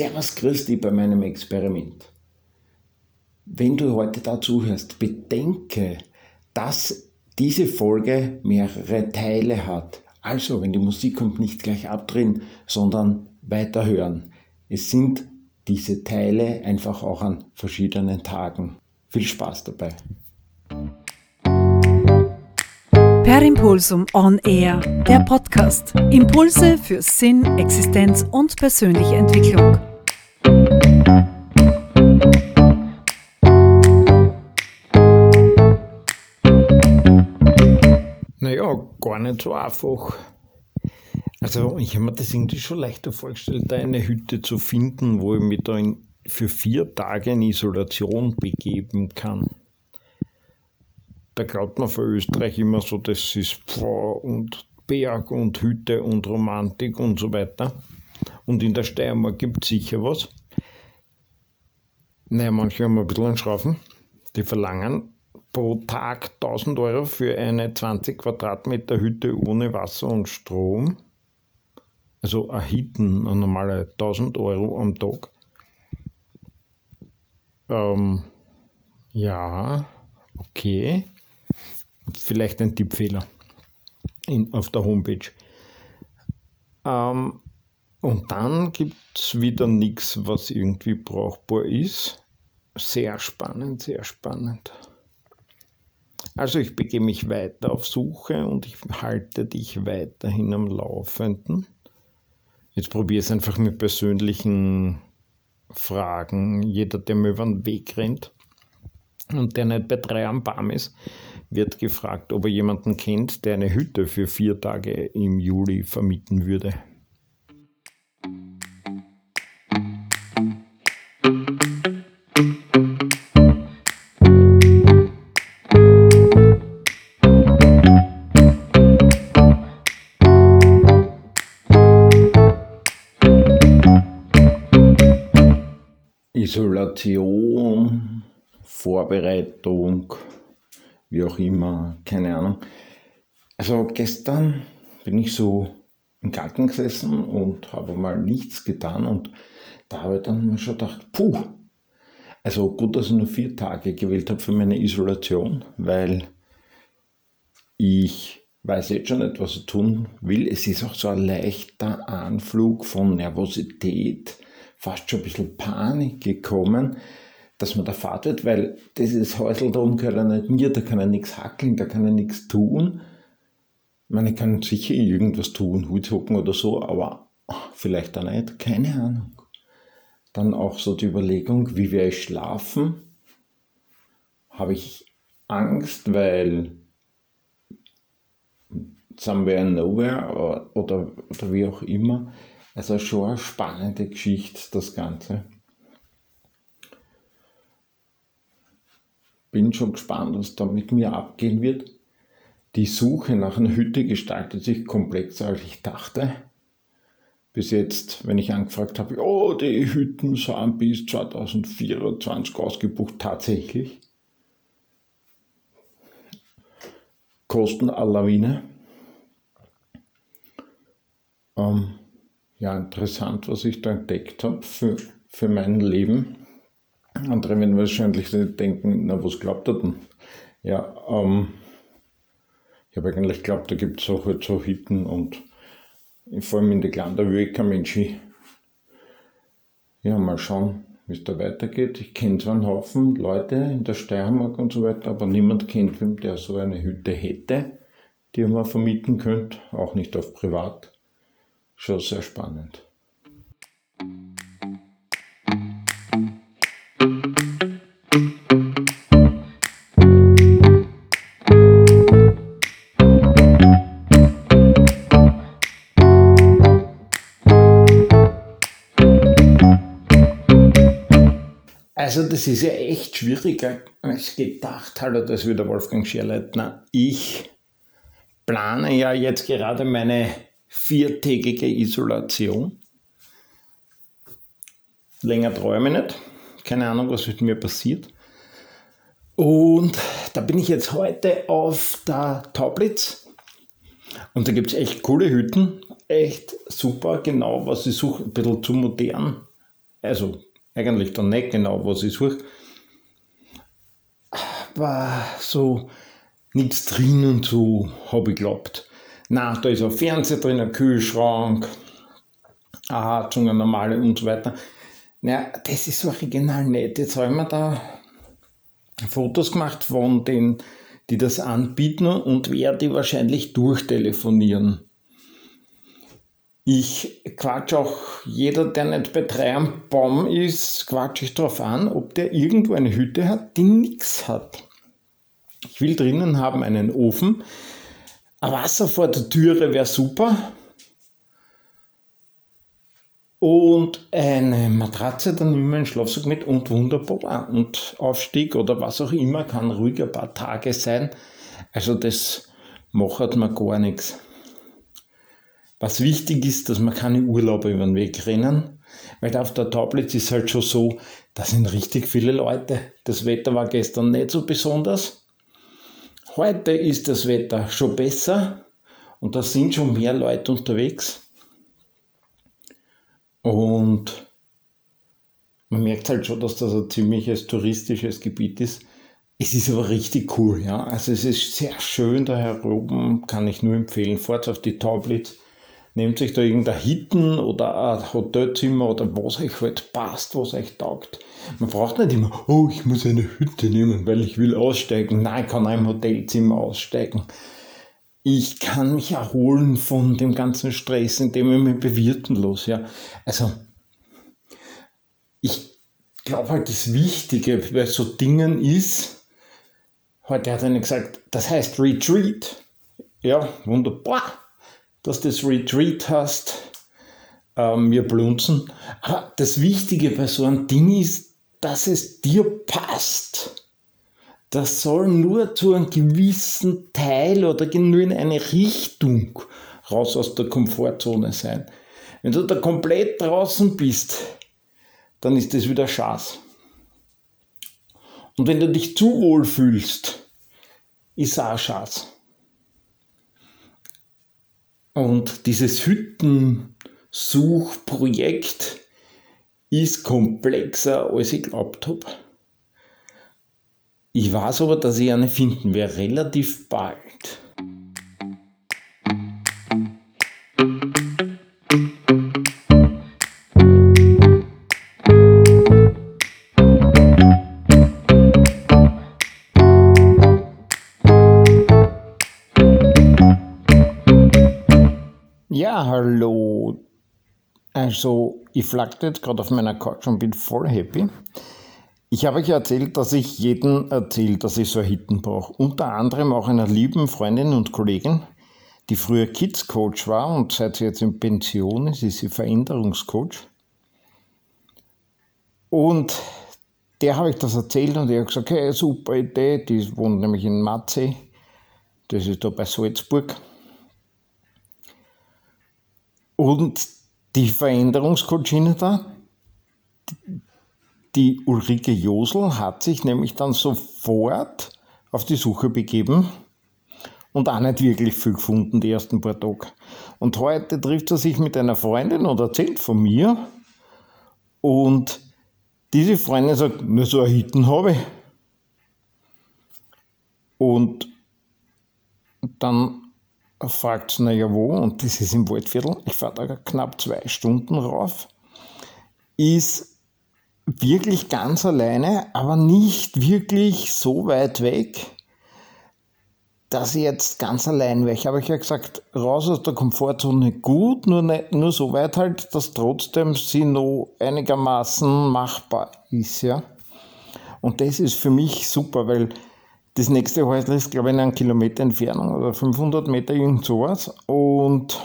Servus Christi bei meinem Experiment. Wenn du heute dazu hörst, bedenke, dass diese Folge mehrere Teile hat. Also, wenn die Musik kommt, nicht gleich abdrehen, sondern weiterhören. Es sind diese Teile einfach auch an verschiedenen Tagen. Viel Spaß dabei. Per Impulsum On Air, der Podcast. Impulse für Sinn, Existenz und persönliche Entwicklung. Naja, gar nicht so einfach. Also, ich habe mir das irgendwie schon leichter vorgestellt, da eine Hütte zu finden, wo ich mich da in, für vier Tage in Isolation begeben kann da glaubt man von Österreich immer so, das ist Pfau und Berg und Hütte und Romantik und so weiter. Und in der Steiermark gibt es sicher was. Naja, manche haben ein bisschen einen Schraufen. Die verlangen pro Tag 1000 Euro für eine 20 Quadratmeter Hütte ohne Wasser und Strom. Also erhieten eine normale 1000 Euro am Tag. Ähm, ja, okay vielleicht ein Tippfehler in, auf der Homepage. Ähm, und dann gibt es wieder nichts, was irgendwie brauchbar ist. Sehr spannend, sehr spannend. Also ich begebe mich weiter auf Suche und ich halte dich weiterhin am Laufenden. Jetzt probiere es einfach mit persönlichen Fragen. Jeder, der mir über den Weg rennt und der nicht bei drei am Baum ist, wird gefragt, ob er jemanden kennt, der eine Hütte für vier Tage im Juli vermieten würde. Isolation, Vorbereitung, wie auch immer, keine Ahnung. Also gestern bin ich so im Garten gesessen und habe mal nichts getan und da habe ich dann schon gedacht, puh, also gut, dass ich nur vier Tage gewählt habe für meine Isolation, weil ich weiß jetzt schon nicht, was ich tun will. Es ist auch so ein leichter Anflug von Nervosität, fast schon ein bisschen Panik gekommen, dass man da fahrt wird, weil dieses Häusl drum gehört ja nicht mir, da kann er nichts hackeln, da kann er nichts tun. Ich meine, ich kann sicher irgendwas tun, Hut hocken oder so, aber vielleicht auch nicht, keine Ahnung. Dann auch so die Überlegung, wie werde ich schlafen? Habe ich Angst, weil somewhere nowhere oder, oder wie auch immer. Also schon eine spannende Geschichte, das Ganze. bin schon gespannt, was da mit mir abgehen wird. Die Suche nach einer Hütte gestaltet sich komplexer, als ich dachte. Bis jetzt, wenn ich angefragt habe, oh, die Hütten sind bis 2024 ausgebucht, tatsächlich. Kosten à Lawine. Ähm, ja, interessant, was ich da entdeckt habe für, für mein Leben. Andere werden wahrscheinlich denken, na, was glaubt er denn? Ja, ähm, ich habe eigentlich geglaubt, da gibt es auch halt so Hitten und vor allem in der kleinen Welt kein Mensch. Ja, mal schauen, wie es da weitergeht. Ich kenne zwar einen Haufen Leute in der Steiermark und so weiter, aber niemand kennt wem, der so eine Hütte hätte, die man vermieten könnte, auch nicht auf privat. Schon sehr spannend. Also das ist ja echt schwieriger als gedacht, hallo, das wieder Wolfgang Scherleitner. Ich plane ja jetzt gerade meine viertägige Isolation. Länger träume ich nicht. Keine Ahnung, was mit mir passiert. Und da bin ich jetzt heute auf der Taublitz. Und da gibt es echt coole Hütten. Echt super, genau, was ich suche. Ein bisschen zu modern also eigentlich dann nicht genau, was ich suche, war so nichts drin und so, habe ich geglaubt. Na, da ist ein Fernseher drin, ein Kühlschrank, eine Heizung, eine normale und so weiter. Naja, das ist original nett. Jetzt habe ich mir da Fotos gemacht von den, die das anbieten und werde die wahrscheinlich durchtelefonieren. Ich quatsch auch jeder, der nicht bei drei am Baum ist, quatsch ich darauf an, ob der irgendwo eine Hütte hat, die nichts hat. Ich will drinnen haben einen Ofen. Ein Wasser vor der Türe wäre super. Und eine Matratze, dann wir einen Schlafsack mit und wunderbar. Und Aufstieg oder was auch immer kann ruhig ein paar Tage sein. Also das macht mir gar nichts. Was wichtig ist, dass man keine Urlaube über den Weg rennen, weil auf der Tablets ist halt schon so, da sind richtig viele Leute. Das Wetter war gestern nicht so besonders. Heute ist das Wetter schon besser und da sind schon mehr Leute unterwegs. Und man merkt halt schon, dass das ein ziemliches touristisches Gebiet ist. Es ist aber richtig cool, ja. Also es ist sehr schön da heroben, kann ich nur empfehlen. Fahrt auf die Tablets, nehmt euch da irgendein Hitten oder ein Hotelzimmer oder was euch halt passt, was euch taugt. Man braucht nicht immer, oh, ich muss eine Hütte nehmen, weil ich will aussteigen. Nein, ich kann im Hotelzimmer aussteigen. Ich kann mich erholen von dem ganzen Stress, indem ich mich bewirten los. Ja. Also, ich glaube halt, das Wichtige bei so Dingen ist, heute hat einer gesagt, das heißt Retreat. Ja, wunderbar, dass du das Retreat hast. Ähm, wir blunzen. Aber das Wichtige bei so einem Ding ist, dass es dir passt. Das soll nur zu einem gewissen Teil oder nur in eine Richtung raus aus der Komfortzone sein. Wenn du da komplett draußen bist, dann ist das wieder Schaß. Und wenn du dich zu wohl fühlst, ist auch Schaß. Und dieses Hüttensuchprojekt ist komplexer, als ich glaubt habe. Ich weiß aber, dass ich eine finden werde, relativ bald. Ja, hallo. Also, ich flackte jetzt gerade auf meiner Couch und bin voll happy. Ich habe euch erzählt, dass ich jeden erzählt, dass ich so Hitten brauche. Unter anderem auch einer lieben Freundin und Kollegin, die früher Kids Coach war und seit sie jetzt in Pension ist, ist sie Veränderungscoach. Und der habe ich das erzählt und er hat gesagt, okay, super Idee, die wohnt nämlich in Matzee, das ist da bei Salzburg. Und die Veränderungscoachine da, die Ulrike Josel hat sich nämlich dann sofort auf die Suche begeben und auch nicht wirklich viel gefunden, die ersten paar Tage. Und heute trifft er sich mit einer Freundin und erzählt von mir. Und diese Freundin sagt, nur so ein Hitten habe ich. Und dann fragt sie, naja, wo? Und das ist im Waldviertel. Ich fahre da knapp zwei Stunden rauf. Ist wirklich ganz alleine, aber nicht wirklich so weit weg, dass ich jetzt ganz allein wäre. Ich habe ja gesagt, raus aus der Komfortzone gut, nur, nicht, nur so weit halt, dass trotzdem sie noch einigermaßen machbar ist. Ja? Und das ist für mich super, weil das nächste Häusl ist, glaube ich, in einem Kilometer Entfernung oder 500 Meter, irgend sowas. Und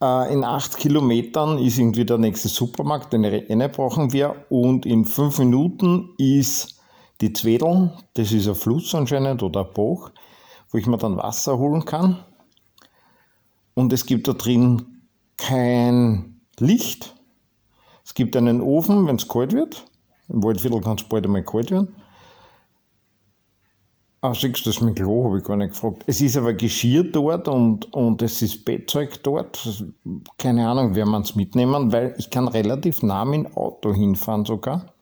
äh, in acht Kilometern ist irgendwie der nächste Supermarkt, den Renne brauchen wir. Und in fünf Minuten ist die Zwedel, das ist ein Fluss anscheinend oder ein Bach, wo ich mir dann Wasser holen kann. Und es gibt da drin kein Licht. Es gibt einen Ofen, wenn es kalt wird. Im Waldviertel kann es bald einmal kalt werden. Ah, schickst du das mit Klo, habe ich gar nicht gefragt. Es ist aber Geschirr dort und, und es ist Bettzeug dort. Keine Ahnung, wer man es mitnehmen, weil ich kann relativ nah mit dem Auto hinfahren sogar.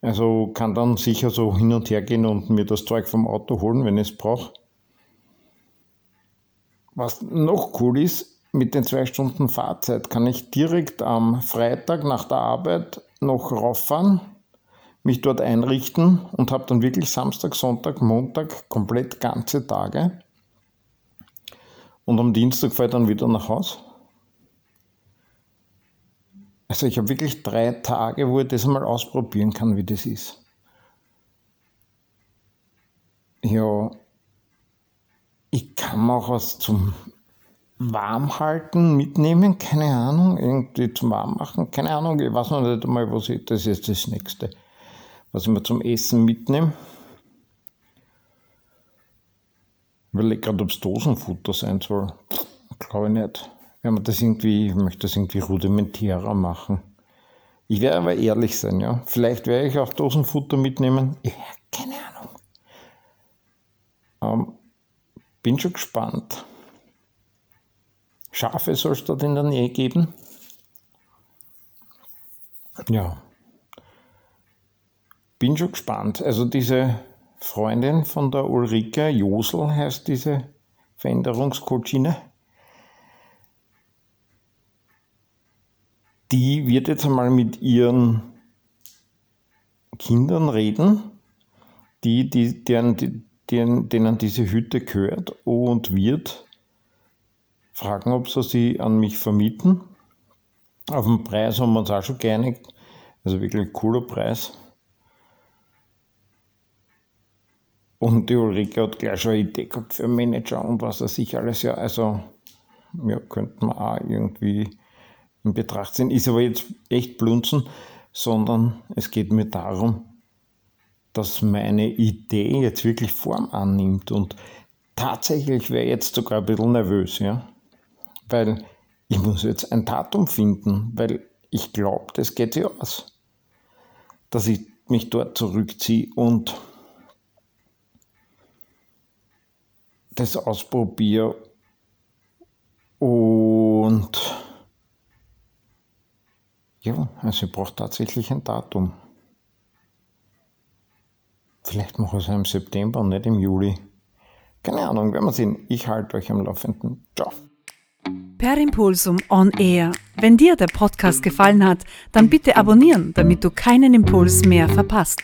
Also kann dann sicher so hin und her gehen und mir das Zeug vom Auto holen, wenn ich es brauche. Was noch cool ist, mit den zwei Stunden Fahrzeit kann ich direkt am Freitag nach der Arbeit noch rauffahren mich dort einrichten und habe dann wirklich Samstag, Sonntag, Montag komplett ganze Tage. Und am Dienstag fahre ich dann wieder nach Haus. Also ich habe wirklich drei Tage, wo ich das mal ausprobieren kann, wie das ist. Ja, ich kann mir auch was zum Warmhalten mitnehmen, keine Ahnung, irgendwie zum Warmmachen, keine Ahnung, ich weiß noch nicht einmal, was ich, das ist das Nächste was ich mir zum Essen mitnehme. Ich überlege gerade, ob es Dosenfutter sein soll. Glaube ich nicht. Wenn man das irgendwie, ich möchte das irgendwie rudimentärer machen. Ich werde aber ehrlich sein, ja. Vielleicht werde ich auch Dosenfutter mitnehmen. Ja, keine Ahnung. Ähm, bin schon gespannt. Schafe soll es dort in der Nähe geben. Ja, bin schon gespannt. Also diese Freundin von der Ulrike, Josel heißt diese Veränderungscoachine, die wird jetzt einmal mit ihren Kindern reden, die, die, deren, deren, denen diese Hütte gehört und wird fragen, ob sie sie an mich vermieten. Auf den Preis haben wir uns auch schon geeinigt. Also wirklich cooler Preis. Und die Ulrike hat gleich schon eine Idee gehabt für Manager und was er sich alles ja, also ja, könnte man auch irgendwie in Betracht ziehen. Ist aber jetzt echt blunzen, sondern es geht mir darum, dass meine Idee jetzt wirklich Form annimmt. Und tatsächlich wäre jetzt sogar ein bisschen nervös, ja, weil ich muss jetzt ein Datum finden, weil ich glaube, das geht sich aus, dass ich mich dort zurückziehe und das ausprobiere und ja, also ich brauche tatsächlich ein Datum. Vielleicht mache ich es im September, nicht im Juli. Keine Ahnung, werden wir sehen. Ich halte euch am Laufenden. Ciao. Per Impulsum on Air. Wenn dir der Podcast gefallen hat, dann bitte abonnieren, damit du keinen Impuls mehr verpasst.